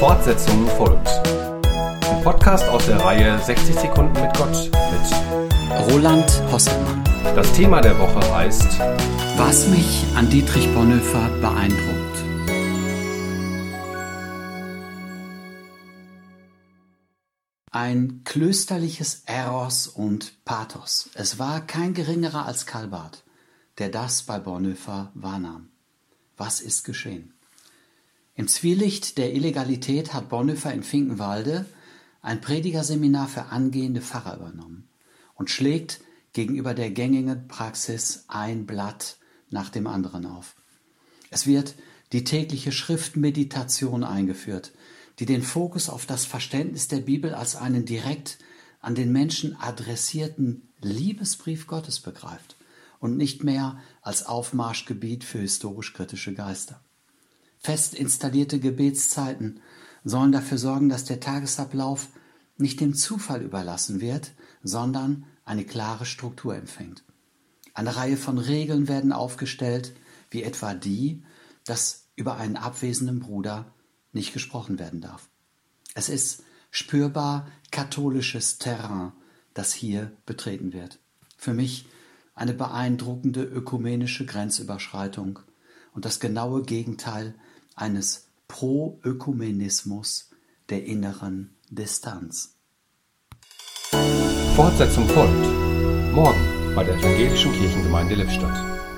Fortsetzung folgt. Ein Podcast aus der Reihe 60 Sekunden mit Gott mit Roland Hosselmann. Das Thema der Woche heißt Was mich an Dietrich Bonhoeffer beeindruckt. Ein klösterliches Eros und Pathos. Es war kein geringerer als Karl Barth, der das bei Bonhoeffer wahrnahm. Was ist geschehen? Im Zwielicht der Illegalität hat Bonhoeffer in Finkenwalde ein Predigerseminar für angehende Pfarrer übernommen und schlägt gegenüber der gängigen Praxis ein Blatt nach dem anderen auf. Es wird die tägliche Schriftmeditation eingeführt, die den Fokus auf das Verständnis der Bibel als einen direkt an den Menschen adressierten Liebesbrief Gottes begreift und nicht mehr als Aufmarschgebiet für historisch-kritische Geister. Fest installierte Gebetszeiten sollen dafür sorgen, dass der Tagesablauf nicht dem Zufall überlassen wird, sondern eine klare Struktur empfängt. Eine Reihe von Regeln werden aufgestellt, wie etwa die, dass über einen abwesenden Bruder nicht gesprochen werden darf. Es ist spürbar katholisches Terrain, das hier betreten wird. Für mich eine beeindruckende ökumenische Grenzüberschreitung und das genaue Gegenteil eines Pro-Ökumenismus der inneren Distanz. Fortsetzung folgt. Morgen bei der Evangelischen Kirchengemeinde Lippstadt.